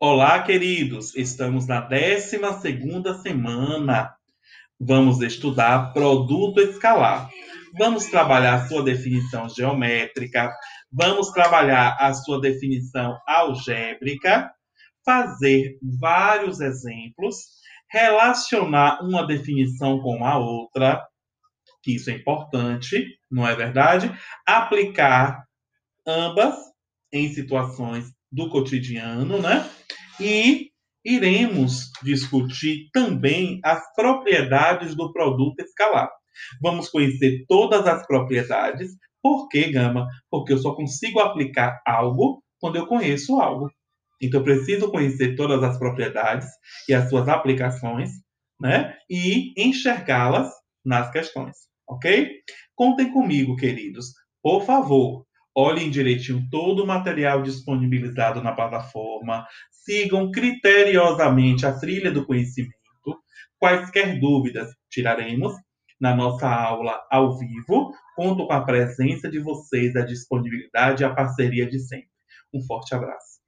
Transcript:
Olá, queridos! Estamos na 12 semana. Vamos estudar produto escalar. Vamos trabalhar a sua definição geométrica, vamos trabalhar a sua definição algébrica, fazer vários exemplos, relacionar uma definição com a outra, que isso é importante, não é verdade? Aplicar ambas em situações do cotidiano, né? E iremos discutir também as propriedades do produto escalar. Vamos conhecer todas as propriedades. Por que, Gama? Porque eu só consigo aplicar algo quando eu conheço algo. Então, eu preciso conhecer todas as propriedades e as suas aplicações, né? E enxergá-las nas questões, ok? Contem comigo, queridos. Por favor, olhem direitinho todo o material disponibilizado na plataforma, sigam criteriosamente a trilha do conhecimento. Quaisquer dúvidas tiraremos na nossa aula ao vivo. Conto com a presença de vocês, a disponibilidade e a parceria de sempre. Um forte abraço.